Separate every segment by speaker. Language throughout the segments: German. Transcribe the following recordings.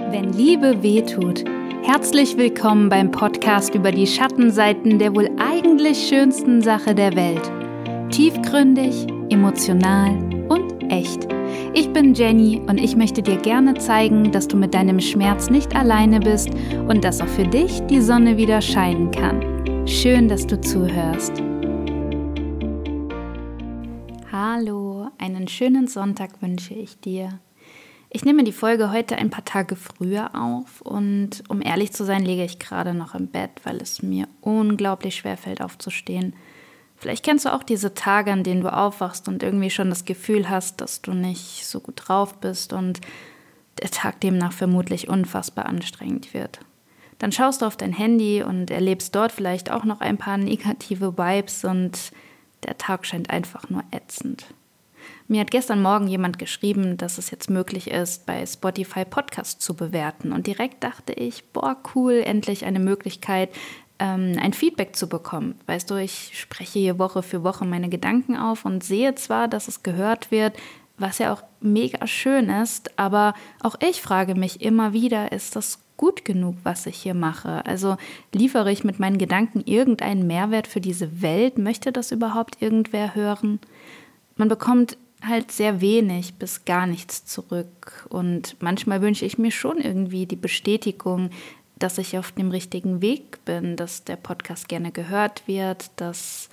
Speaker 1: Wenn Liebe wehtut. Herzlich willkommen beim Podcast über die Schattenseiten der wohl eigentlich schönsten Sache der Welt. Tiefgründig, emotional und echt. Ich bin Jenny und ich möchte dir gerne zeigen, dass du mit deinem Schmerz nicht alleine bist und dass auch für dich die Sonne wieder scheinen kann. Schön, dass du zuhörst. Hallo, einen schönen Sonntag wünsche ich dir. Ich nehme die Folge heute ein paar Tage früher auf und um ehrlich zu sein, liege ich gerade noch im Bett, weil es mir unglaublich schwer fällt aufzustehen. Vielleicht kennst du auch diese Tage, an denen du aufwachst und irgendwie schon das Gefühl hast, dass du nicht so gut drauf bist und der Tag demnach vermutlich unfassbar anstrengend wird. Dann schaust du auf dein Handy und erlebst dort vielleicht auch noch ein paar negative Vibes und der Tag scheint einfach nur ätzend. Mir hat gestern Morgen jemand geschrieben, dass es jetzt möglich ist, bei Spotify Podcasts zu bewerten. Und direkt dachte ich, boah, cool, endlich eine Möglichkeit, ähm, ein Feedback zu bekommen. Weißt du, ich spreche hier Woche für Woche meine Gedanken auf und sehe zwar, dass es gehört wird, was ja auch mega schön ist, aber auch ich frage mich immer wieder, ist das gut genug, was ich hier mache? Also liefere ich mit meinen Gedanken irgendeinen Mehrwert für diese Welt? Möchte das überhaupt irgendwer hören? Man bekommt halt sehr wenig bis gar nichts zurück. Und manchmal wünsche ich mir schon irgendwie die Bestätigung, dass ich auf dem richtigen Weg bin, dass der Podcast gerne gehört wird, dass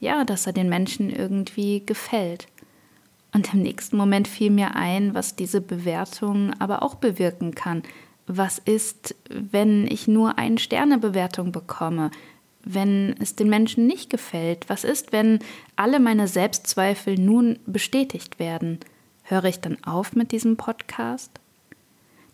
Speaker 1: ja, dass er den Menschen irgendwie gefällt. Und im nächsten Moment fiel mir ein, was diese Bewertung aber auch bewirken kann. Was ist, wenn ich nur eine Sternebewertung bekomme? Wenn es den Menschen nicht gefällt? Was ist, wenn alle meine Selbstzweifel nun bestätigt werden? Höre ich dann auf mit diesem Podcast?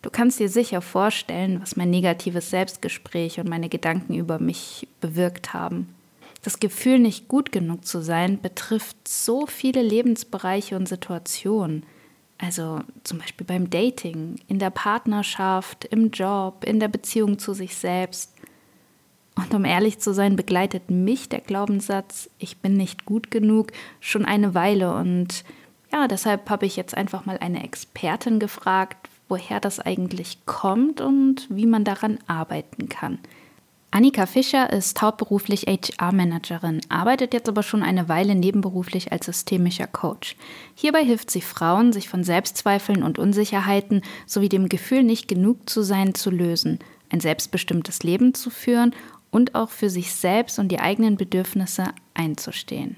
Speaker 1: Du kannst dir sicher vorstellen, was mein negatives Selbstgespräch und meine Gedanken über mich bewirkt haben. Das Gefühl, nicht gut genug zu sein, betrifft so viele Lebensbereiche und Situationen. Also zum Beispiel beim Dating, in der Partnerschaft, im Job, in der Beziehung zu sich selbst. Und um ehrlich zu sein, begleitet mich der Glaubenssatz, ich bin nicht gut genug, schon eine Weile. Und ja, deshalb habe ich jetzt einfach mal eine Expertin gefragt, woher das eigentlich kommt und wie man daran arbeiten kann. Annika Fischer ist hauptberuflich HR-Managerin, arbeitet jetzt aber schon eine Weile nebenberuflich als systemischer Coach. Hierbei hilft sie Frauen, sich von Selbstzweifeln und Unsicherheiten sowie dem Gefühl, nicht genug zu sein, zu lösen, ein selbstbestimmtes Leben zu führen und auch für sich selbst und die eigenen Bedürfnisse einzustehen.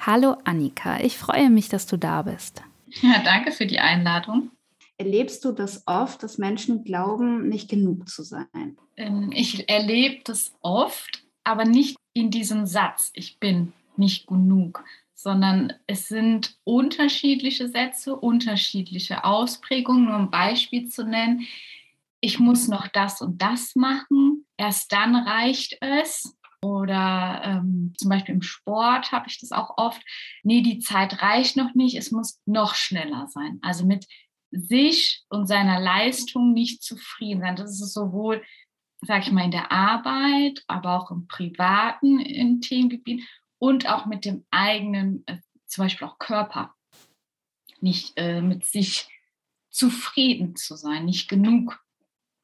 Speaker 1: Hallo Annika, ich freue mich, dass du da bist.
Speaker 2: Ja, danke für die Einladung.
Speaker 1: Erlebst du das oft, dass Menschen glauben, nicht genug zu sein?
Speaker 2: Ähm, ich erlebe das oft, aber nicht in diesem Satz, ich bin nicht genug, sondern es sind unterschiedliche Sätze, unterschiedliche Ausprägungen. Nur ein Beispiel zu nennen, ich muss noch das und das machen, erst dann reicht es. Oder ähm, zum Beispiel im Sport habe ich das auch oft. Nee, die Zeit reicht noch nicht, es muss noch schneller sein. Also mit sich und seiner Leistung nicht zufrieden sein. Das ist sowohl, sage ich mal, in der Arbeit, aber auch im privaten in Themengebiet und auch mit dem eigenen, äh, zum Beispiel auch Körper. Nicht äh, mit sich zufrieden zu sein, nicht genug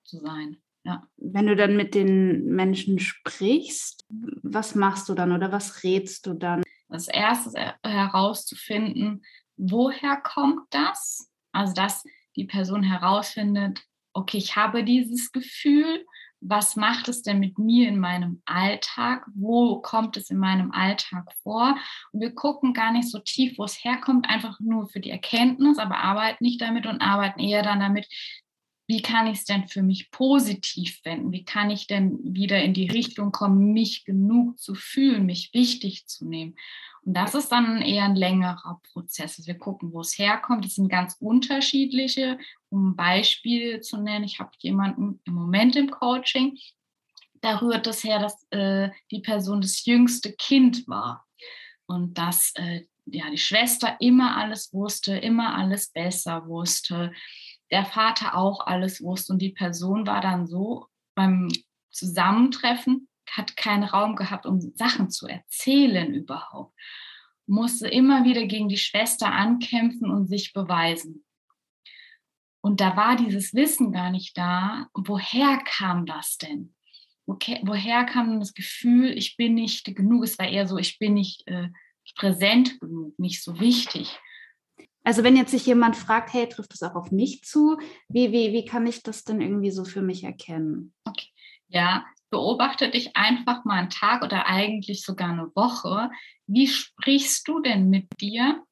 Speaker 2: zu sein. Ja.
Speaker 1: Wenn du dann mit den Menschen sprichst, was machst du dann oder was rätst du dann?
Speaker 2: Als erstes herauszufinden, woher kommt das? Also, dass die Person herausfindet, okay, ich habe dieses Gefühl, was macht es denn mit mir in meinem Alltag? Wo kommt es in meinem Alltag vor? Und wir gucken gar nicht so tief, wo es herkommt, einfach nur für die Erkenntnis, aber arbeiten nicht damit und arbeiten eher dann damit, wie kann ich es denn für mich positiv wenden? Wie kann ich denn wieder in die Richtung kommen, mich genug zu fühlen, mich wichtig zu nehmen? Und das ist dann eher ein längerer Prozess. Also wir gucken, wo es herkommt. Das sind ganz unterschiedliche. Um ein Beispiel zu nennen, ich habe jemanden im Moment im Coaching, da rührt es her, dass äh, die Person das jüngste Kind war und dass äh, ja, die Schwester immer alles wusste, immer alles besser wusste der Vater auch alles wusste und die Person war dann so beim Zusammentreffen, hat keinen Raum gehabt, um Sachen zu erzählen überhaupt, musste immer wieder gegen die Schwester ankämpfen und sich beweisen. Und da war dieses Wissen gar nicht da. Woher kam das denn? woher kam das Gefühl, ich bin nicht genug? Es war eher so, ich bin nicht äh, präsent genug, nicht so wichtig.
Speaker 1: Also wenn jetzt sich jemand fragt, hey, trifft das auch auf mich zu? Wie, wie, wie kann ich das denn irgendwie so für mich erkennen?
Speaker 2: Okay. Ja, beobachte dich einfach mal einen Tag oder eigentlich sogar eine Woche. Wie sprichst du denn mit dir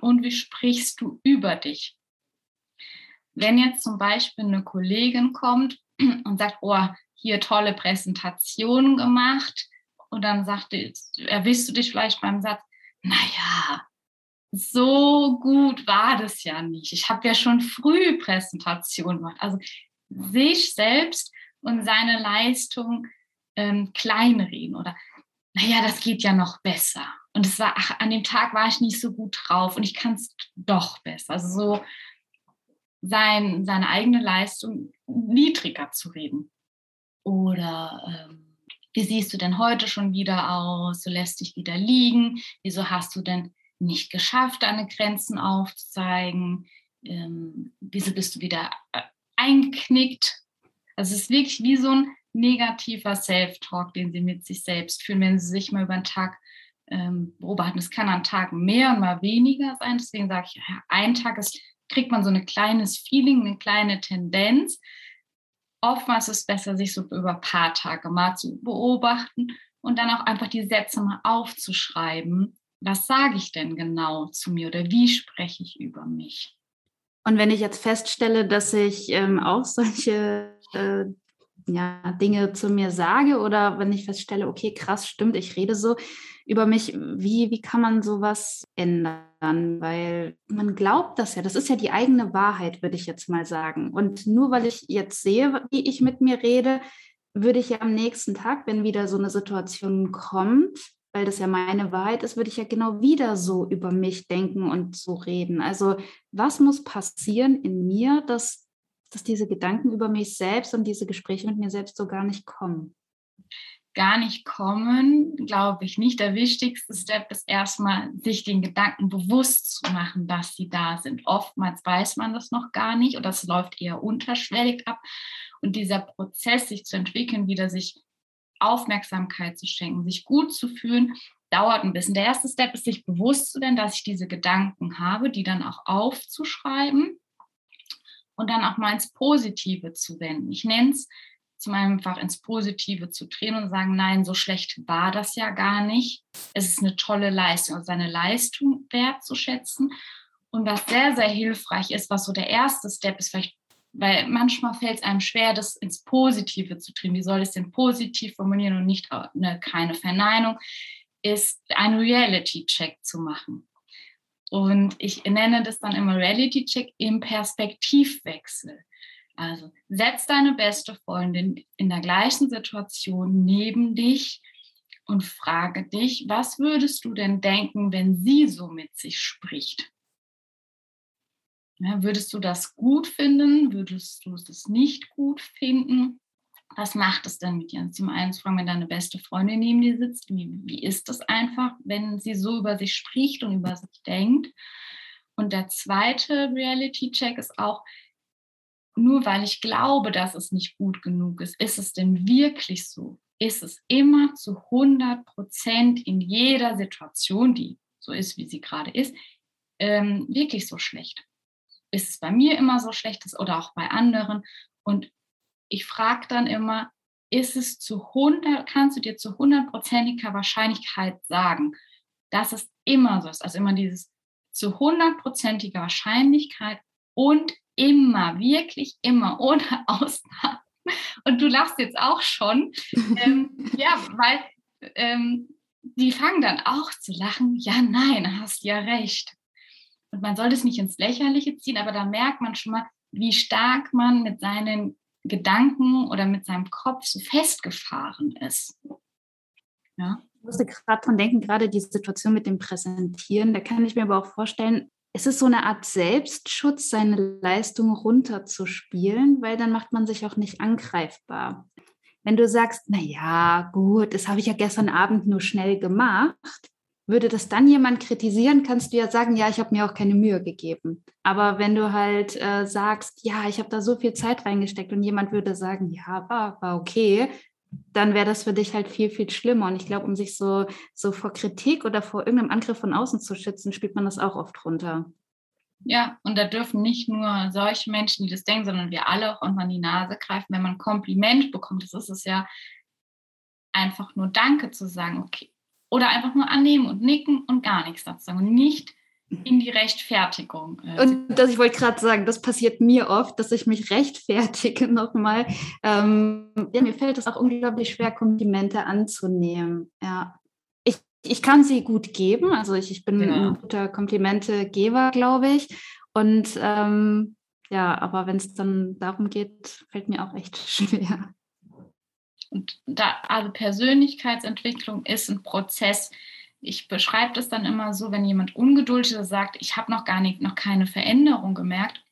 Speaker 2: und wie sprichst du über dich? Wenn jetzt zum Beispiel eine Kollegin kommt und sagt, oh, hier tolle Präsentationen gemacht und dann sagt, erwischst du dich vielleicht beim Satz, naja, so gut war das ja nicht. Ich habe ja schon früh Präsentationen gemacht. Also sich selbst und seine Leistung ähm, kleinreden oder naja, das geht ja noch besser. Und es war, ach, an dem Tag war ich nicht so gut drauf und ich kann es doch besser. Also so sein, seine eigene Leistung niedriger zu reden. Oder ähm, wie siehst du denn heute schon wieder aus? Du lässt dich wieder liegen. Wieso hast du denn nicht geschafft, deine Grenzen aufzuzeigen? Ähm, wieso bist du wieder äh, eingeknickt? Also es ist wirklich wie so ein negativer Self-Talk, den sie mit sich selbst fühlen, wenn sie sich mal über den Tag ähm, beobachten. Es kann an Tagen mehr und mal weniger sein. Deswegen sage ich, ja, ein Tag ist, kriegt man so ein kleines Feeling, eine kleine Tendenz. Oftmals ist es besser, sich so über ein paar Tage mal zu beobachten und dann auch einfach die Sätze mal aufzuschreiben. Was sage ich denn genau zu mir oder wie spreche ich über mich?
Speaker 1: Und wenn ich jetzt feststelle, dass ich ähm, auch solche äh, ja, Dinge zu mir sage oder wenn ich feststelle, okay, krass, stimmt, ich rede so über mich, wie, wie kann man sowas ändern? Weil man glaubt das ja, das ist ja die eigene Wahrheit, würde ich jetzt mal sagen. Und nur weil ich jetzt sehe, wie ich mit mir rede, würde ich ja am nächsten Tag, wenn wieder so eine Situation kommt, weil das ja meine Wahrheit ist, würde ich ja genau wieder so über mich denken und so reden. Also was muss passieren in mir, dass, dass diese Gedanken über mich selbst und diese Gespräche mit mir selbst so gar nicht kommen?
Speaker 2: Gar nicht kommen, glaube ich nicht. Der wichtigste Step ist erstmal, sich den Gedanken bewusst zu machen, dass sie da sind. Oftmals weiß man das noch gar nicht oder es läuft eher unterschwellig ab. Und dieser Prozess, sich zu entwickeln, wieder sich Aufmerksamkeit zu schenken, sich gut zu fühlen, dauert ein bisschen. Der erste Step ist, sich bewusst zu werden, dass ich diese Gedanken habe, die dann auch aufzuschreiben und dann auch mal ins Positive zu wenden. Ich nenne es zum einfach ins Positive zu drehen und sagen, nein, so schlecht war das ja gar nicht. Es ist eine tolle Leistung, also seine Leistung wertzuschätzen. Und was sehr, sehr hilfreich ist, was so der erste Step ist, vielleicht weil manchmal fällt es einem schwer, das ins Positive zu drehen. Wie soll es denn positiv formulieren und nicht eine, keine Verneinung? Ist einen Reality-Check zu machen. Und ich nenne das dann immer Reality-Check im Perspektivwechsel. Also setz deine beste Freundin in der gleichen Situation neben dich und frage dich, was würdest du denn denken, wenn sie so mit sich spricht? Ja, würdest du das gut finden? Würdest du es nicht gut finden? Was macht es denn mit dir? Zum einen zu fragen, wenn deine beste Freundin neben dir sitzt, wie, wie ist das einfach, wenn sie so über sich spricht und über sich denkt? Und der zweite Reality-Check ist auch, nur weil ich glaube, dass es nicht gut genug ist, ist es denn wirklich so? Ist es immer zu 100 Prozent in jeder Situation, die so ist, wie sie gerade ist, ähm, wirklich so schlecht? Ist es bei mir immer so schlecht oder auch bei anderen. Und ich frage dann immer, ist es zu 100, kannst du dir zu hundertprozentiger Wahrscheinlichkeit sagen, dass es immer so ist, also immer dieses zu hundertprozentiger Wahrscheinlichkeit und immer, wirklich immer, ohne Ausnahme. Und du lachst jetzt auch schon, ähm, ja, weil ähm, die fangen dann auch zu lachen. Ja, nein, hast ja recht. Und man soll das nicht ins Lächerliche ziehen, aber da merkt man schon mal, wie stark man mit seinen Gedanken oder mit seinem Kopf so festgefahren ist.
Speaker 1: Ja. Ich musste gerade dran denken, gerade die Situation mit dem Präsentieren, da kann ich mir aber auch vorstellen, es ist so eine Art Selbstschutz, seine Leistung runterzuspielen, weil dann macht man sich auch nicht angreifbar. Wenn du sagst, na ja, gut, das habe ich ja gestern Abend nur schnell gemacht, würde das dann jemand kritisieren, kannst du ja sagen, ja, ich habe mir auch keine Mühe gegeben. Aber wenn du halt äh, sagst, ja, ich habe da so viel Zeit reingesteckt und jemand würde sagen, ja, war, war okay, dann wäre das für dich halt viel, viel schlimmer. Und ich glaube, um sich so, so vor Kritik oder vor irgendeinem Angriff von außen zu schützen, spielt man das auch oft runter.
Speaker 2: Ja, und da dürfen nicht nur solche Menschen, die das denken, sondern wir alle auch unter die Nase greifen. Wenn man ein Kompliment bekommt, das ist es ja einfach nur Danke zu sagen, okay. Oder einfach nur annehmen und nicken und gar nichts dazu sagen und nicht in die Rechtfertigung.
Speaker 1: Äh, und das, ich wollte gerade sagen, das passiert mir oft, dass ich mich rechtfertige nochmal. Ähm, ja, mir fällt es auch unglaublich schwer, Komplimente anzunehmen. Ja. Ich, ich kann sie gut geben, also ich, ich bin ja. ein guter Komplimentegeber, glaube ich. Und ähm, ja, aber wenn es dann darum geht, fällt mir auch echt schwer.
Speaker 2: Und da, also Persönlichkeitsentwicklung ist ein Prozess. Ich beschreibe das dann immer so, wenn jemand ungeduldig ist, sagt, ich habe noch gar nicht, noch keine Veränderung gemerkt,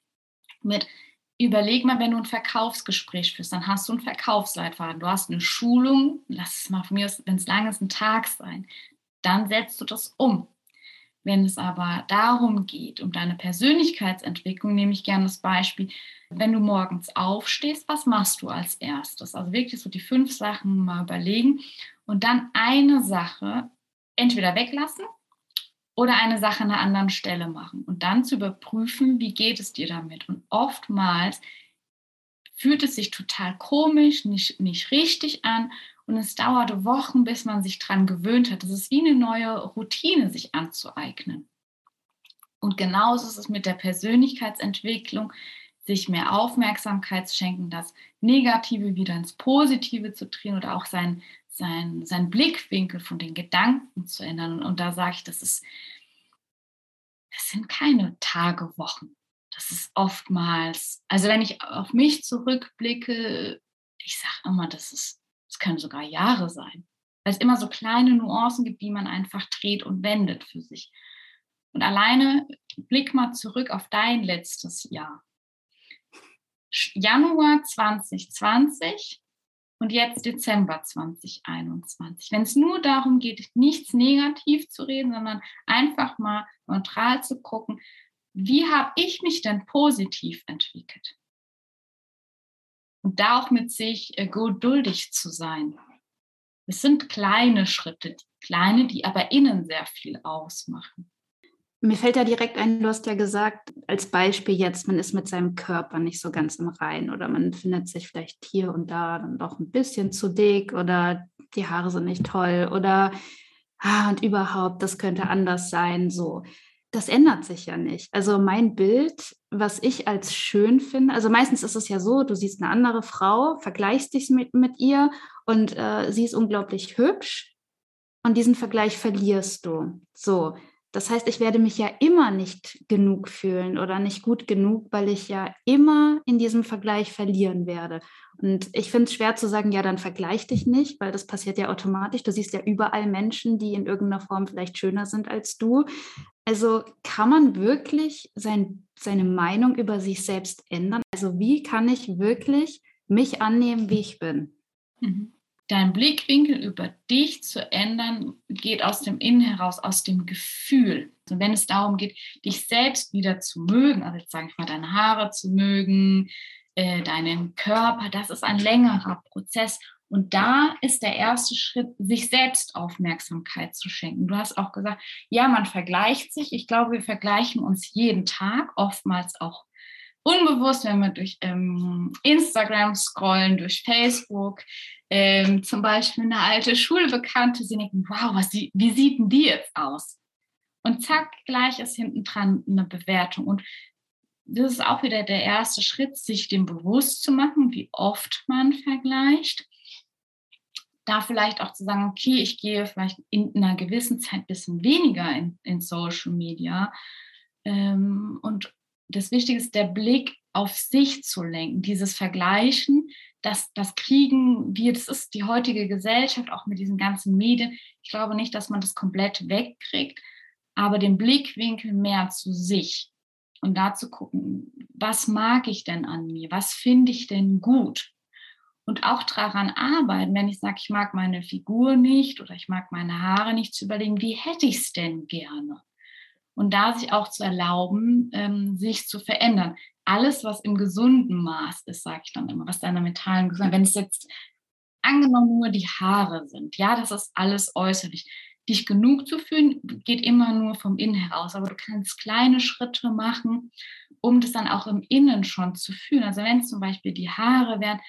Speaker 2: mit überleg mal, wenn du ein Verkaufsgespräch führst, dann hast du einen Verkaufsleitfaden, du hast eine Schulung, lass es mal von mir, wenn es lang ist, ein Tag sein, dann setzt du das um. Wenn es aber darum geht, um deine Persönlichkeitsentwicklung, nehme ich gerne das Beispiel, wenn du morgens aufstehst, was machst du als erstes? Also wirklich so die fünf Sachen mal überlegen und dann eine Sache entweder weglassen oder eine Sache an einer anderen Stelle machen und dann zu überprüfen, wie geht es dir damit. Und oftmals fühlt es sich total komisch, nicht, nicht richtig an und es dauerte Wochen, bis man sich daran gewöhnt hat. Das ist wie eine neue Routine, sich anzueignen. Und genauso ist es mit der Persönlichkeitsentwicklung, sich mehr Aufmerksamkeit zu schenken, das Negative wieder ins Positive zu drehen oder auch sein, sein, sein Blickwinkel von den Gedanken zu ändern. Und da sage ich, das ist, das sind keine Tage, Wochen. Das ist oftmals, also wenn ich auf mich zurückblicke, ich sage immer, das ist können sogar Jahre sein, weil es immer so kleine Nuancen gibt, die man einfach dreht und wendet für sich. Und alleine blick mal zurück auf dein letztes Jahr. Januar 2020 und jetzt Dezember 2021. Wenn es nur darum geht, nichts negativ zu reden, sondern einfach mal neutral zu gucken, wie habe ich mich denn positiv entwickelt? Und da auch mit sich äh, geduldig zu sein. Es sind kleine Schritte, kleine, die aber innen sehr viel ausmachen.
Speaker 1: Mir fällt da direkt ein, du hast ja gesagt, als Beispiel jetzt, man ist mit seinem Körper nicht so ganz im Rein oder man findet sich vielleicht hier und da dann doch ein bisschen zu dick oder die Haare sind nicht toll oder ah, und überhaupt, das könnte anders sein. So, das ändert sich ja nicht. Also mein Bild, was ich als schön finde, also meistens ist es ja so, du siehst eine andere Frau, vergleichst dich mit, mit ihr und äh, sie ist unglaublich hübsch und diesen Vergleich verlierst du. So, das heißt, ich werde mich ja immer nicht genug fühlen oder nicht gut genug, weil ich ja immer in diesem Vergleich verlieren werde. Und ich finde es schwer zu sagen, ja, dann vergleich dich nicht, weil das passiert ja automatisch. Du siehst ja überall Menschen, die in irgendeiner Form vielleicht schöner sind als du. Also kann man wirklich sein, seine Meinung über sich selbst ändern? Also wie kann ich wirklich mich annehmen, wie ich bin?
Speaker 2: Mhm dein Blickwinkel über dich zu ändern, geht aus dem Innen heraus, aus dem Gefühl. Und also wenn es darum geht, dich selbst wieder zu mögen, also jetzt sage ich mal, deine Haare zu mögen, äh, deinen Körper, das ist ein längerer Prozess. Und da ist der erste Schritt, sich selbst Aufmerksamkeit zu schenken. Du hast auch gesagt, ja, man vergleicht sich. Ich glaube, wir vergleichen uns jeden Tag, oftmals auch unbewusst, wenn wir durch ähm, Instagram scrollen, durch Facebook, ähm, zum Beispiel eine alte Schulbekannte, sie denken, wow, was, wie sieht denn die jetzt aus? Und zack, gleich ist hinten dran eine Bewertung. Und das ist auch wieder der erste Schritt, sich dem bewusst zu machen, wie oft man vergleicht. Da vielleicht auch zu sagen, okay, ich gehe vielleicht in einer gewissen Zeit ein bisschen weniger in, in Social Media. Ähm, und das Wichtige ist, der Blick auf sich zu lenken, dieses Vergleichen, das, das kriegen wir, das ist die heutige Gesellschaft, auch mit diesen ganzen Medien. Ich glaube nicht, dass man das komplett wegkriegt, aber den Blickwinkel mehr zu sich und da zu gucken, was mag ich denn an mir, was finde ich denn gut. und auch daran arbeiten, wenn ich sage, ich mag meine Figur nicht oder ich mag meine Haare nicht, zu überlegen, wie hätte ich es denn gerne? Und da sich auch zu erlauben, ähm, sich zu verändern. Alles, was im gesunden Maß ist, sage ich dann immer, was deiner mentalen Gesundheit, wenn es jetzt angenommen nur die Haare sind, ja, das ist alles äußerlich. Dich genug zu fühlen, geht immer nur vom Innen heraus, aber du kannst kleine Schritte machen, um das dann auch im Innen schon zu fühlen. Also wenn es zum Beispiel die Haare wären,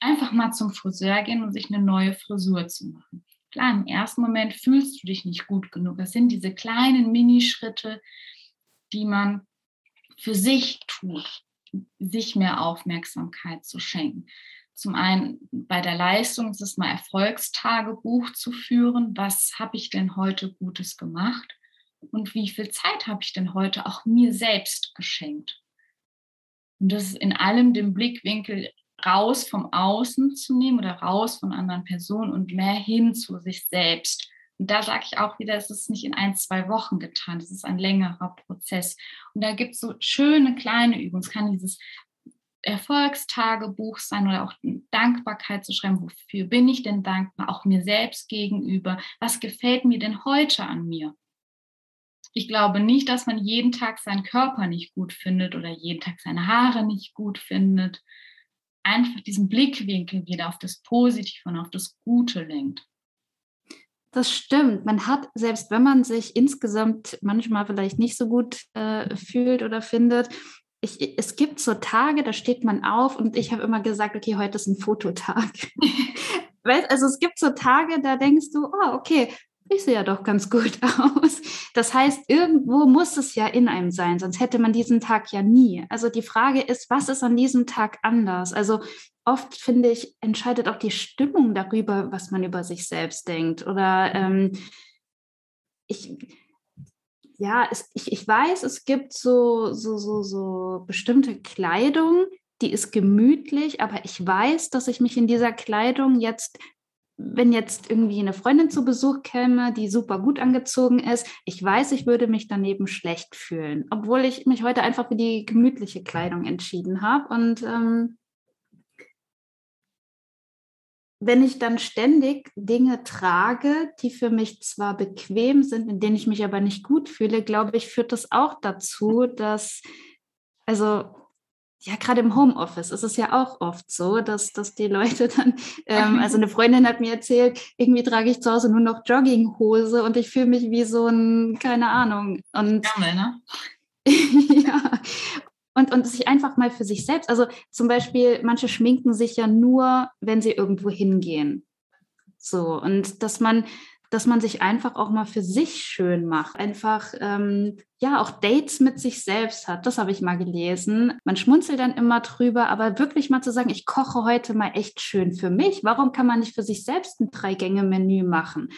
Speaker 2: einfach mal zum Friseur gehen und sich eine neue Frisur zu machen. Klar, im ersten Moment fühlst du dich nicht gut genug. Das sind diese kleinen Minischritte, die man für sich tut, sich mehr Aufmerksamkeit zu schenken. Zum einen bei der Leistung ist es mal Erfolgstagebuch zu führen. Was habe ich denn heute Gutes gemacht? Und wie viel Zeit habe ich denn heute auch mir selbst geschenkt? Und das ist in allem den Blickwinkel raus vom Außen zu nehmen oder raus von anderen Personen und mehr hin zu sich selbst. Und da sage ich auch wieder, es ist nicht in ein, zwei Wochen getan, es ist ein längerer Prozess. Und da gibt es so schöne kleine Übungen. Es kann dieses Erfolgstagebuch sein oder auch Dankbarkeit zu schreiben. Wofür bin ich denn dankbar? Auch mir selbst gegenüber. Was gefällt mir denn heute an mir? Ich glaube nicht, dass man jeden Tag seinen Körper nicht gut findet oder jeden Tag seine Haare nicht gut findet. Einfach diesen Blickwinkel wieder auf das Positive und auf das Gute lenkt.
Speaker 1: Das stimmt. Man hat, selbst wenn man sich insgesamt manchmal vielleicht nicht so gut äh, fühlt oder findet, ich, es gibt so Tage, da steht man auf und ich habe immer gesagt, okay, heute ist ein Fototag. also es gibt so Tage, da denkst du, oh, okay, ich sehe ja doch ganz gut aus. Das heißt, irgendwo muss es ja in einem sein, sonst hätte man diesen Tag ja nie. Also die Frage ist, was ist an diesem Tag anders? Also oft finde ich, entscheidet auch die Stimmung darüber, was man über sich selbst denkt. Oder ähm, ich, ja, es, ich, ich weiß, es gibt so, so, so, so bestimmte Kleidung, die ist gemütlich, aber ich weiß, dass ich mich in dieser Kleidung jetzt, wenn jetzt irgendwie eine Freundin zu Besuch käme, die super gut angezogen ist, ich weiß, ich würde mich daneben schlecht fühlen, obwohl ich mich heute einfach für die gemütliche Kleidung entschieden habe. Und ähm, wenn ich dann ständig Dinge trage, die für mich zwar bequem sind, in denen ich mich aber nicht gut fühle, glaube ich, führt das auch dazu, dass, also ja, gerade im Homeoffice ist es ja auch oft so, dass, dass die Leute dann, ähm, also eine Freundin hat mir erzählt, irgendwie trage ich zu Hause nur noch Jogginghose und ich fühle mich wie so ein, keine Ahnung. Und Gammel, ne? ja, und, und sich einfach mal für sich selbst, also zum Beispiel, manche schminken sich ja nur, wenn sie irgendwo hingehen. So, und dass man, dass man sich einfach auch mal für sich schön macht. Einfach, ähm, ja, auch Dates mit sich selbst hat. Das habe ich mal gelesen. Man schmunzelt dann immer drüber, aber wirklich mal zu sagen, ich koche heute mal echt schön für mich. Warum kann man nicht für sich selbst ein Drei-Gänge-Menü machen?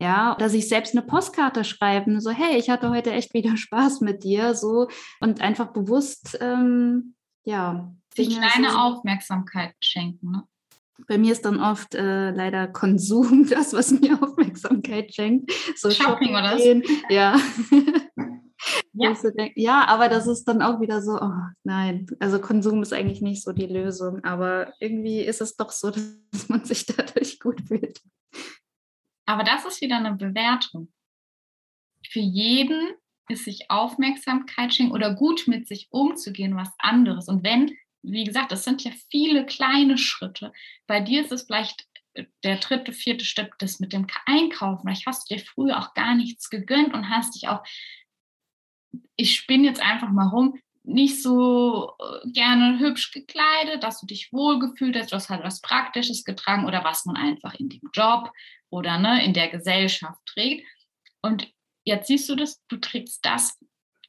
Speaker 1: Ja, oder sich selbst eine Postkarte schreiben, so, hey, ich hatte heute echt wieder Spaß mit dir, so und einfach bewusst, ähm, ja.
Speaker 2: Sich kleine Aufmerksamkeit schenken, ne?
Speaker 1: Bei mir ist dann oft äh, leider Konsum das, was mir Aufmerksamkeit schenkt. So Shopping, Shopping oder was? Ja. Ja. ja, aber das ist dann auch wieder so, oh nein, also Konsum ist eigentlich nicht so die Lösung, aber irgendwie ist es doch so, dass man sich dadurch gut fühlt.
Speaker 2: Aber das ist wieder eine Bewertung. Für jeden ist sich Aufmerksamkeit schenken oder gut mit sich umzugehen was anderes. Und wenn, wie gesagt, das sind ja viele kleine Schritte. Bei dir ist es vielleicht äh, der dritte, vierte Schritt, das mit dem Einkaufen. Vielleicht hast du dir früher auch gar nichts gegönnt und hast dich auch, ich spinne jetzt einfach mal rum, nicht so äh, gerne hübsch gekleidet, dass du dich wohlgefühlt hast, du hast halt was Praktisches getragen oder was man einfach in dem Job oder ne, in der Gesellschaft trägt. Und jetzt siehst du das, du trägst das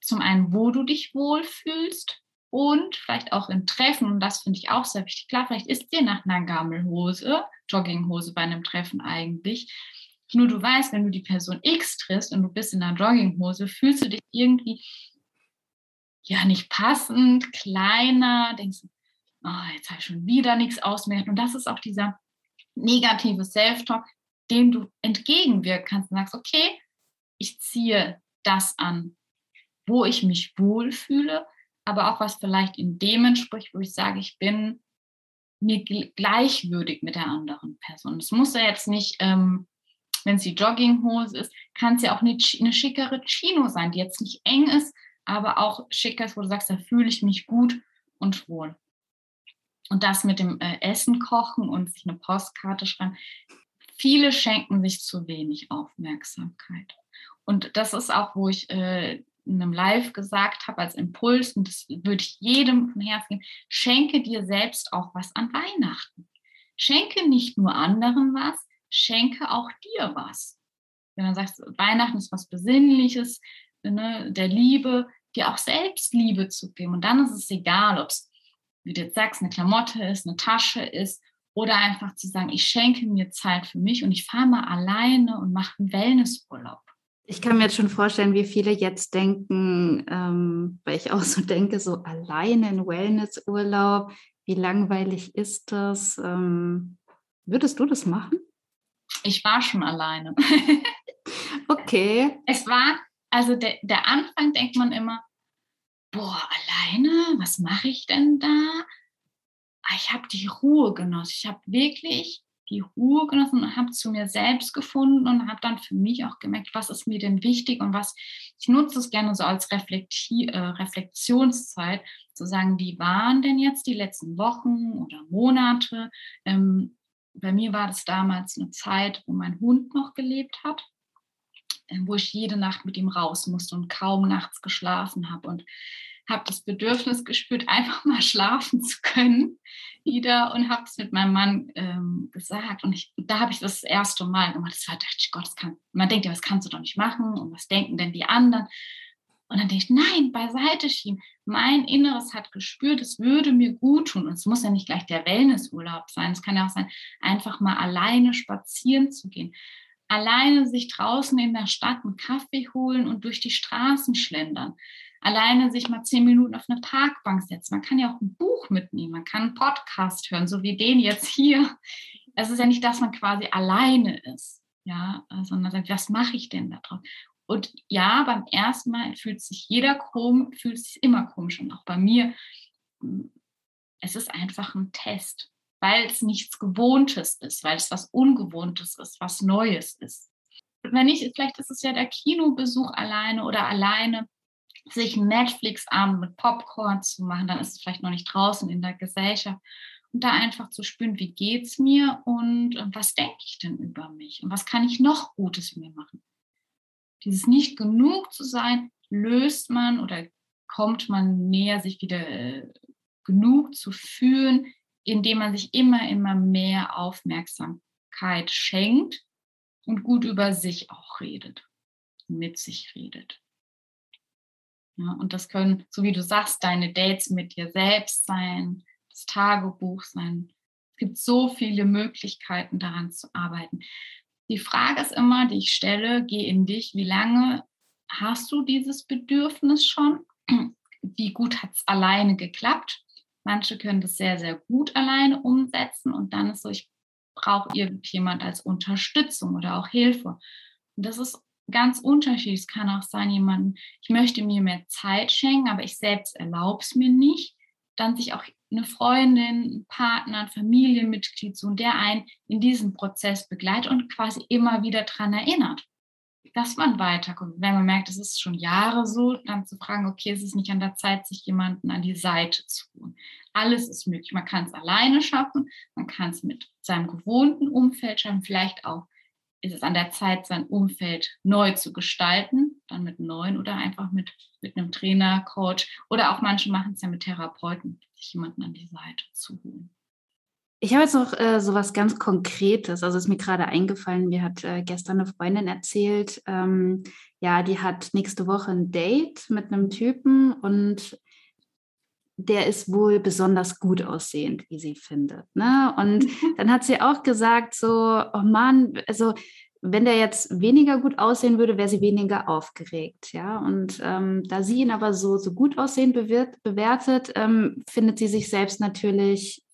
Speaker 2: zum einen, wo du dich wohlfühlst und vielleicht auch in Treffen. Und das finde ich auch sehr wichtig. Klar, vielleicht ist dir nach einer Gammelhose, Jogginghose bei einem Treffen eigentlich. Nur du weißt, wenn du die Person X triffst und du bist in einer Jogginghose, fühlst du dich irgendwie ja nicht passend, kleiner, denkst oh, jetzt habe ich schon wieder nichts ausmerkt. Und das ist auch dieser negative Self-Talk, dem du entgegenwirken kannst und sagst, okay, ich ziehe das an, wo ich mich wohlfühle, aber auch was vielleicht in dem entspricht, wo ich sage, ich bin mir gleichwürdig mit der anderen Person. Es muss ja jetzt nicht, ähm, wenn es die Jogginghose ist, kann es ja auch eine, eine schickere Chino sein, die jetzt nicht eng ist, aber auch schick ist, wo du sagst, da fühle ich mich gut und wohl. Und das mit dem äh, Essen kochen und sich eine Postkarte schreiben, viele schenken sich zu wenig Aufmerksamkeit. Und das ist auch, wo ich äh, in einem Live gesagt habe als Impuls, und das würde ich jedem von Herzen geben, schenke dir selbst auch was an Weihnachten. Schenke nicht nur anderen was, schenke auch dir was. Wenn man sagt, Weihnachten ist was Besinnliches, ne, der Liebe, dir auch selbst Liebe zu geben. Und dann ist es egal, ob es, wie du jetzt sagst, eine Klamotte ist, eine Tasche ist oder einfach zu sagen, ich schenke mir Zeit für mich und ich fahre mal alleine und mache einen Wellnessurlaub.
Speaker 1: Ich kann mir jetzt schon vorstellen, wie viele jetzt denken, ähm, weil ich auch so denke, so alleine in Wellnessurlaub, wie langweilig ist das? Ähm, würdest du das machen?
Speaker 2: Ich war schon alleine.
Speaker 1: okay.
Speaker 2: Es war, also der, der Anfang denkt man immer, boah, alleine, was mache ich denn da? Ah, ich habe die Ruhe genossen. Ich habe wirklich die Ruhe genossen und habe zu mir selbst gefunden und habe dann für mich auch gemerkt, was ist mir denn wichtig und was, ich nutze es gerne so als Reflekti äh, Reflexionszeit, zu sagen, wie waren denn jetzt die letzten Wochen oder Monate? Ähm, bei mir war das damals eine Zeit, wo mein Hund noch gelebt hat, äh, wo ich jede Nacht mit ihm raus musste und kaum nachts geschlafen habe und habe das Bedürfnis gespürt, einfach mal schlafen zu können wieder und habe es mit meinem Mann ähm, gesagt. Und ich, da habe ich das, das erste Mal gemacht. Das war, dachte ich, Gott, das kann, man denkt ja, was kannst du doch nicht machen und was denken denn die anderen? Und dann denke ich, nein, beiseite schieben. Mein Inneres hat gespürt, es würde mir gut tun. Und es muss ja nicht gleich der Wellnessurlaub sein. Es kann ja auch sein, einfach mal alleine spazieren zu gehen. Alleine sich draußen in der Stadt einen Kaffee holen und durch die Straßen schlendern alleine sich mal zehn Minuten auf eine Parkbank setzen. Man kann ja auch ein Buch mitnehmen, man kann einen Podcast hören, so wie den jetzt hier. Es ist ja nicht, dass man quasi alleine ist, ja, sondern sagt, was mache ich denn da drauf? Und ja, beim ersten Mal fühlt sich jeder komisch, fühlt sich immer komisch und auch bei mir. Es ist einfach ein Test, weil es nichts Gewohntes ist, weil es was Ungewohntes ist, was Neues ist. Wenn nicht, vielleicht ist es ja der Kinobesuch alleine oder alleine sich einen Netflix-Abend mit Popcorn zu machen, dann ist es vielleicht noch nicht draußen in der Gesellschaft. Und da einfach zu spüren, wie geht es mir und äh, was denke ich denn über mich und was kann ich noch Gutes mir machen. Dieses nicht genug zu sein, löst man oder kommt man näher, sich wieder äh, genug zu fühlen, indem man sich immer, immer mehr Aufmerksamkeit schenkt und gut über sich auch redet, mit sich redet. Ja, und das können, so wie du sagst, deine Dates mit dir selbst sein, das Tagebuch sein. Es gibt so viele Möglichkeiten daran zu arbeiten. Die Frage ist immer, die ich stelle, geh in dich, wie lange hast du dieses Bedürfnis schon? Wie gut hat es alleine geklappt? Manche können das sehr, sehr gut alleine umsetzen und dann ist so, ich brauche irgendjemand als Unterstützung oder auch Hilfe. Und das ist ganz unterschiedlich. Es kann auch sein, jemand, ich möchte mir mehr Zeit schenken, aber ich selbst erlaube es mir nicht. Dann sich auch eine Freundin, ein Partner, ein Familienmitglied suchen, der einen in diesem Prozess begleitet und quasi immer wieder daran erinnert, dass man weiterkommt. Wenn man merkt, es ist schon Jahre so, dann zu fragen, okay, es ist nicht an der Zeit, sich jemanden an die Seite zu holen. Alles ist möglich. Man kann es alleine schaffen, man kann es mit seinem gewohnten Umfeld schaffen, vielleicht auch ist es an der Zeit, sein Umfeld neu zu gestalten, dann mit neuen oder einfach mit, mit einem Trainer, Coach oder auch manche machen es ja mit Therapeuten, sich jemanden an die Seite zu holen.
Speaker 1: Ich habe jetzt noch äh, so was ganz Konkretes. Also ist mir gerade eingefallen, mir hat äh, gestern eine Freundin erzählt, ähm, ja, die hat nächste Woche ein Date mit einem Typen und der ist wohl besonders gut aussehend, wie sie findet. Ne? Und dann hat sie auch gesagt, so, oh Mann, also wenn der jetzt weniger gut aussehen würde, wäre sie weniger aufgeregt, ja. Und ähm, da sie ihn aber so, so gut aussehend bewertet, ähm, findet sie sich selbst natürlich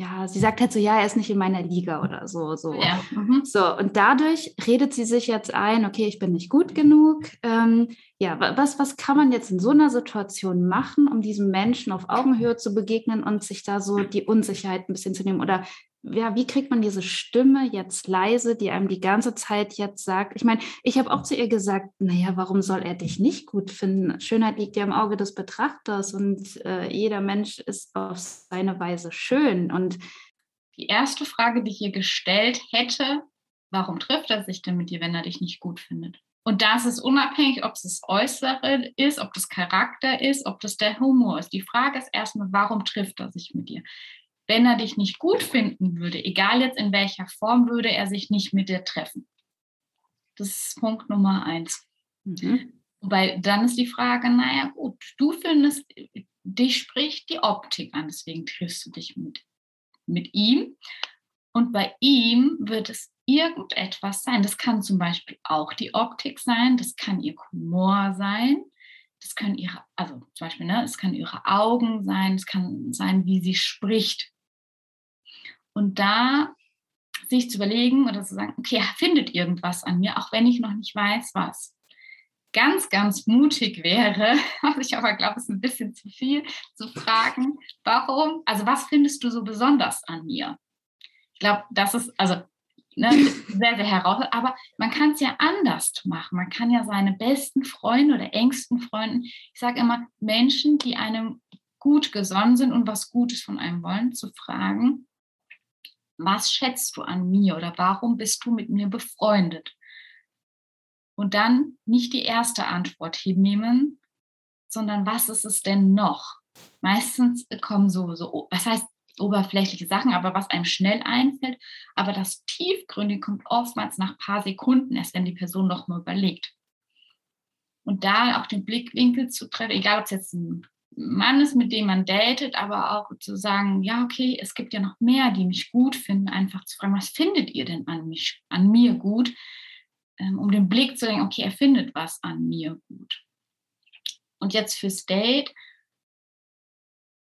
Speaker 1: ja, sie sagt halt so, ja, er ist nicht in meiner Liga oder so, so.
Speaker 2: Ja. Mhm.
Speaker 1: So, und dadurch redet sie sich jetzt ein, okay, ich bin nicht gut genug. Ähm, ja, was, was kann man jetzt in so einer Situation machen, um diesem Menschen auf Augenhöhe zu begegnen und sich da so die Unsicherheit ein bisschen zu nehmen? Oder ja, wie kriegt man diese Stimme jetzt leise, die einem die ganze Zeit jetzt sagt? Ich meine, ich habe auch zu ihr gesagt, naja, warum soll er dich nicht gut finden? Schönheit liegt ja im Auge des Betrachters und äh, jeder Mensch ist auf seine Weise schön. Und
Speaker 2: die erste Frage, die ich ihr gestellt hätte, warum trifft er sich denn mit dir, wenn er dich nicht gut findet? Und das ist unabhängig, ob es das Äußere ist, ob das Charakter ist, ob das der Humor ist. Die Frage ist erstmal, warum trifft er sich mit dir? Wenn er dich nicht gut finden würde, egal jetzt in welcher Form, würde er sich nicht mit dir treffen. Das ist Punkt Nummer eins. Mhm. Weil dann ist die Frage, naja gut, du findest, dich spricht die Optik an, deswegen triffst du dich mit, mit ihm. Und bei ihm wird es irgendetwas sein. Das kann zum Beispiel auch die Optik sein, das kann ihr Humor sein, das können ihre, also zum Beispiel, ne, es kann ihre Augen sein, es kann sein, wie sie spricht. Und da sich zu überlegen oder zu sagen, okay, findet irgendwas an mir, auch wenn ich noch nicht weiß, was. Ganz, ganz mutig wäre, was ich aber glaube, ist ein bisschen zu viel, zu fragen, warum, also was findest du so besonders an mir? Ich glaube, das ist, also ne, sehr, sehr heraus, aber man kann es ja anders machen. Man kann ja seine besten Freunde oder engsten Freunden, ich sage immer, Menschen, die einem gut gesonnen sind und was Gutes von einem wollen, zu fragen, was schätzt du an mir oder warum bist du mit mir befreundet? Und dann nicht die erste Antwort hinnehmen, sondern was ist es denn noch? Meistens kommen so, so was heißt oberflächliche Sachen, aber was einem schnell einfällt. Aber das Tiefgründige kommt oftmals nach ein paar Sekunden erst, wenn die Person noch mal überlegt. Und da auch den Blickwinkel zu treffen, egal ob es jetzt ein Mann ist, mit dem man datet, aber auch zu sagen, ja, okay, es gibt ja noch mehr, die mich gut finden, einfach zu fragen, was findet ihr denn an, mich, an mir gut, ähm, um den Blick zu denken, okay, er findet was an mir gut. Und jetzt fürs Date,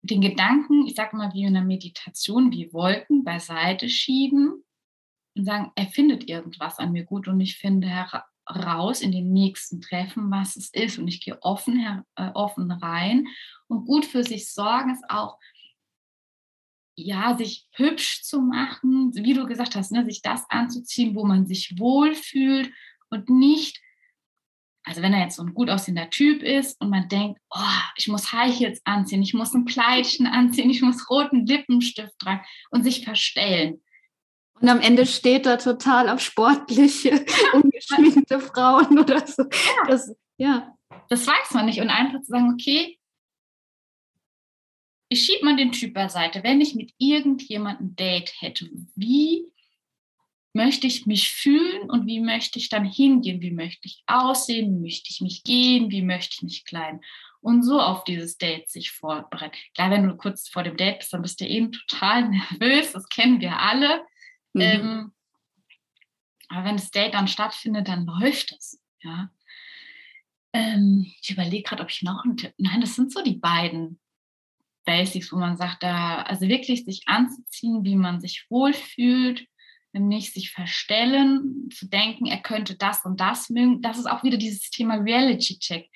Speaker 2: den Gedanken, ich sage mal wie in einer Meditation, wie Wolken beiseite schieben und sagen, er findet irgendwas an mir gut und ich finde raus in den nächsten Treffen, was es ist. Und ich gehe offen, äh, offen rein. Und gut für sich sorgen ist auch, ja, sich hübsch zu machen, wie du gesagt hast, ne, sich das anzuziehen, wo man sich wohlfühlt und nicht, also wenn er jetzt so ein gut aussehender Typ ist und man denkt, oh, ich muss High Heels anziehen, ich muss ein Kleidchen anziehen, ich muss roten Lippenstift tragen und sich verstellen.
Speaker 1: Und am Ende steht da total auf sportliche, ungeschminkte Frauen oder so.
Speaker 2: Ja. Das, ja. das weiß man nicht. Und einfach zu sagen, okay, ich schiebe mal den Typ beiseite. Wenn ich mit irgendjemandem ein Date hätte, wie möchte ich mich fühlen und wie möchte ich dann hingehen? Wie möchte ich aussehen? Wie möchte ich mich gehen? Wie möchte ich mich kleiden? Und so auf dieses Date sich vorbereiten. Klar, wenn du kurz vor dem Date bist, dann bist du eben total nervös. Das kennen wir alle. Mhm. Ähm, aber wenn das Date dann stattfindet, dann läuft es. Ja. Ähm, ich überlege gerade, ob ich noch einen Tipp. Nein, das sind so die beiden Basics, wo man sagt, da, also wirklich sich anzuziehen, wie man sich wohlfühlt, nicht sich verstellen, zu denken, er könnte das und das mögen. Das ist auch wieder dieses Thema Reality Check.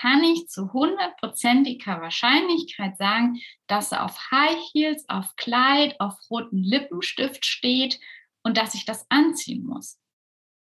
Speaker 2: Kann ich zu hundertprozentiger Wahrscheinlichkeit sagen, dass er auf High Heels, auf Kleid, auf roten Lippenstift steht und dass ich das anziehen muss.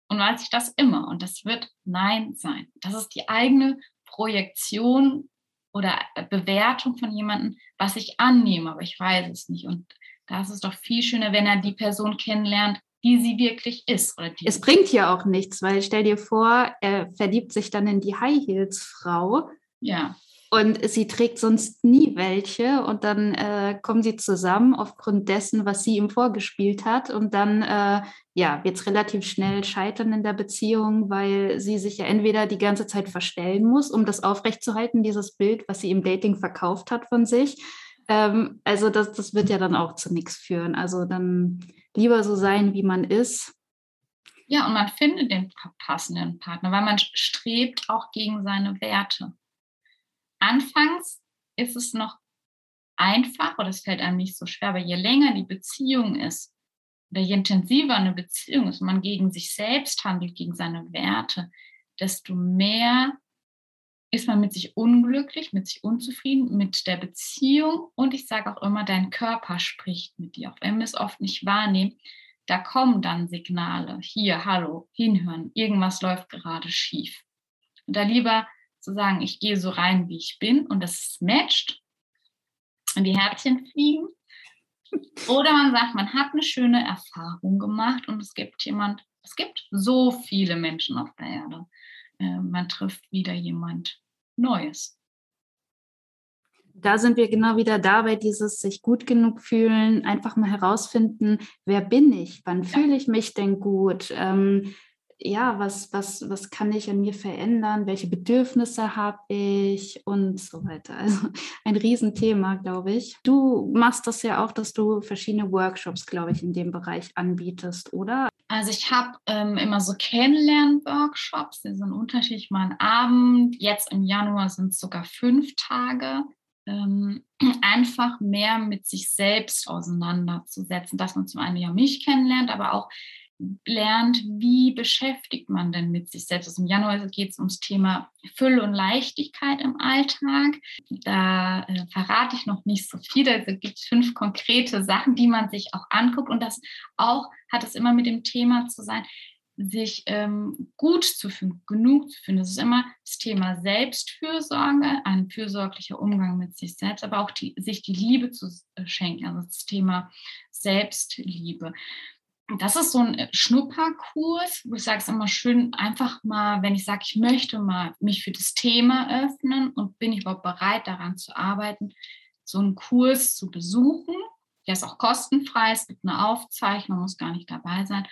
Speaker 2: Und weiß ich das immer. Und das wird Nein sein. Das ist die eigene Projektion oder Bewertung von jemandem, was ich annehme, aber ich weiß es nicht. Und da ist es doch viel schöner, wenn er die Person kennenlernt, wie sie wirklich ist.
Speaker 1: es bringt ja auch nichts, weil stell dir vor, er verliebt sich dann in die High Heels Frau.
Speaker 2: Ja.
Speaker 1: Und sie trägt sonst nie welche und dann äh, kommen sie zusammen aufgrund dessen, was sie ihm vorgespielt hat. Und dann äh, ja, wird es relativ schnell scheitern in der Beziehung, weil sie sich ja entweder die ganze Zeit verstellen muss, um das aufrechtzuerhalten, dieses Bild, was sie im Dating verkauft hat von sich. Ähm, also das, das wird ja dann auch zu nichts führen. Also dann lieber so sein, wie man ist.
Speaker 2: Ja, und man findet den passenden Partner, weil man strebt auch gegen seine Werte anfangs ist es noch einfach oder es fällt einem nicht so schwer, aber je länger die Beziehung ist oder je intensiver eine Beziehung ist, man gegen sich selbst handelt, gegen seine Werte, desto mehr ist man mit sich unglücklich, mit sich unzufrieden, mit der Beziehung. Und ich sage auch immer, dein Körper spricht mit dir, auch wenn wir es oft nicht wahrnehmen. Da kommen dann Signale, hier, hallo, hinhören, irgendwas läuft gerade schief. Und da lieber zu sagen, ich gehe so rein, wie ich bin und das matcht und die Herzchen fliegen. Oder man sagt, man hat eine schöne Erfahrung gemacht und es gibt jemand, es gibt so viele Menschen auf der Erde. Äh, man trifft wieder jemand Neues.
Speaker 1: Da sind wir genau wieder dabei, dieses sich gut genug fühlen, einfach mal herausfinden, wer bin ich, wann fühle ich mich denn gut, ähm, ja, was, was, was kann ich an mir verändern, welche Bedürfnisse habe ich und so weiter. Also ein Riesenthema, glaube ich. Du machst das ja auch, dass du verschiedene Workshops, glaube ich, in dem Bereich anbietest, oder?
Speaker 2: Also ich habe ähm, immer so Kennenlern-Workshops, die sind unterschiedlich mal ein Abend. Jetzt im Januar sind es sogar fünf Tage. Ähm, einfach mehr mit sich selbst auseinanderzusetzen, dass man zum einen ja mich kennenlernt, aber auch lernt, wie beschäftigt man denn mit sich selbst. Also Im Januar geht es ums Thema Fülle und Leichtigkeit im Alltag. Da äh, verrate ich noch nicht so viel. Da gibt es fünf konkrete Sachen, die man sich auch anguckt. Und das auch hat es immer mit dem Thema zu sein, sich ähm, gut zu fühlen, genug zu fühlen. Das ist immer das Thema Selbstfürsorge, ein fürsorglicher Umgang mit sich selbst, aber auch die, sich die Liebe zu äh, schenken, also das Thema Selbstliebe das ist so ein äh, Schnupperkurs, wo ich sage es immer schön, einfach mal, wenn ich sage, ich möchte mal mich für das Thema öffnen und bin ich überhaupt bereit, daran zu arbeiten, so einen Kurs zu besuchen. Der ist auch kostenfrei, es gibt eine Aufzeichnung, muss gar nicht dabei sein.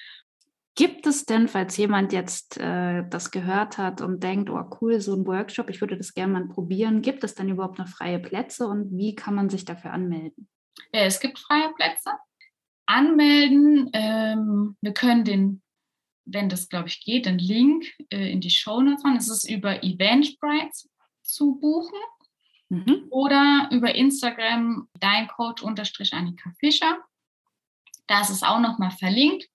Speaker 1: Gibt es denn, falls jemand jetzt äh, das gehört hat und denkt, oh cool, so ein Workshop, ich würde das gerne mal probieren, gibt es dann überhaupt noch freie Plätze und wie kann man sich dafür anmelden?
Speaker 2: Ja, es gibt freie Plätze anmelden. Ähm, wir können den, wenn das, glaube ich, geht, den Link äh, in die Show Notes machen. Es ist über Eventbrite zu buchen mhm. oder über Instagram dein Coach unterstrich Annika Fischer. Da ist es auch nochmal verlinkt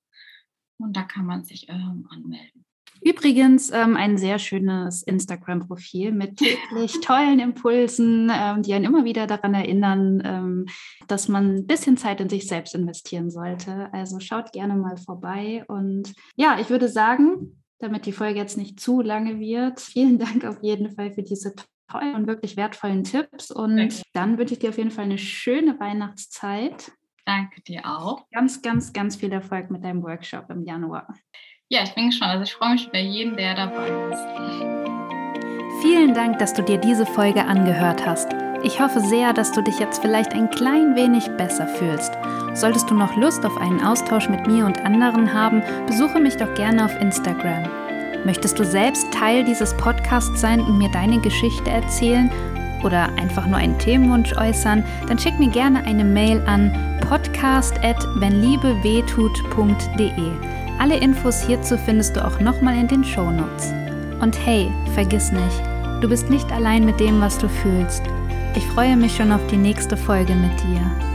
Speaker 2: und da kann man sich ähm, anmelden.
Speaker 1: Übrigens ähm, ein sehr schönes Instagram-Profil mit täglich tollen Impulsen, ähm, die einen immer wieder daran erinnern, ähm, dass man ein bisschen Zeit in sich selbst investieren sollte. Also schaut gerne mal vorbei. Und ja, ich würde sagen, damit die Folge jetzt nicht zu lange wird, vielen Dank auf jeden Fall für diese tollen und wirklich wertvollen Tipps. Und Danke. dann wünsche ich dir auf jeden Fall eine schöne Weihnachtszeit.
Speaker 2: Danke dir auch.
Speaker 1: Ganz, ganz, ganz viel Erfolg mit deinem Workshop im Januar.
Speaker 2: Ja, ich bin gespannt. Also ich freue mich bei jedem, der dabei ist.
Speaker 1: Vielen Dank, dass du dir diese Folge angehört hast. Ich hoffe sehr, dass du dich jetzt vielleicht ein klein wenig besser fühlst. Solltest du noch Lust auf einen Austausch mit mir und anderen haben, besuche mich doch gerne auf Instagram. Möchtest du selbst Teil dieses Podcasts sein und mir deine Geschichte erzählen oder einfach nur einen Themenwunsch äußern, dann schick mir gerne eine Mail an podcast@wennliebewehtut.de. Alle Infos hierzu findest du auch nochmal in den Show Notes. Und hey, vergiss nicht, du bist nicht allein mit dem, was du fühlst. Ich freue mich schon auf die nächste Folge mit dir.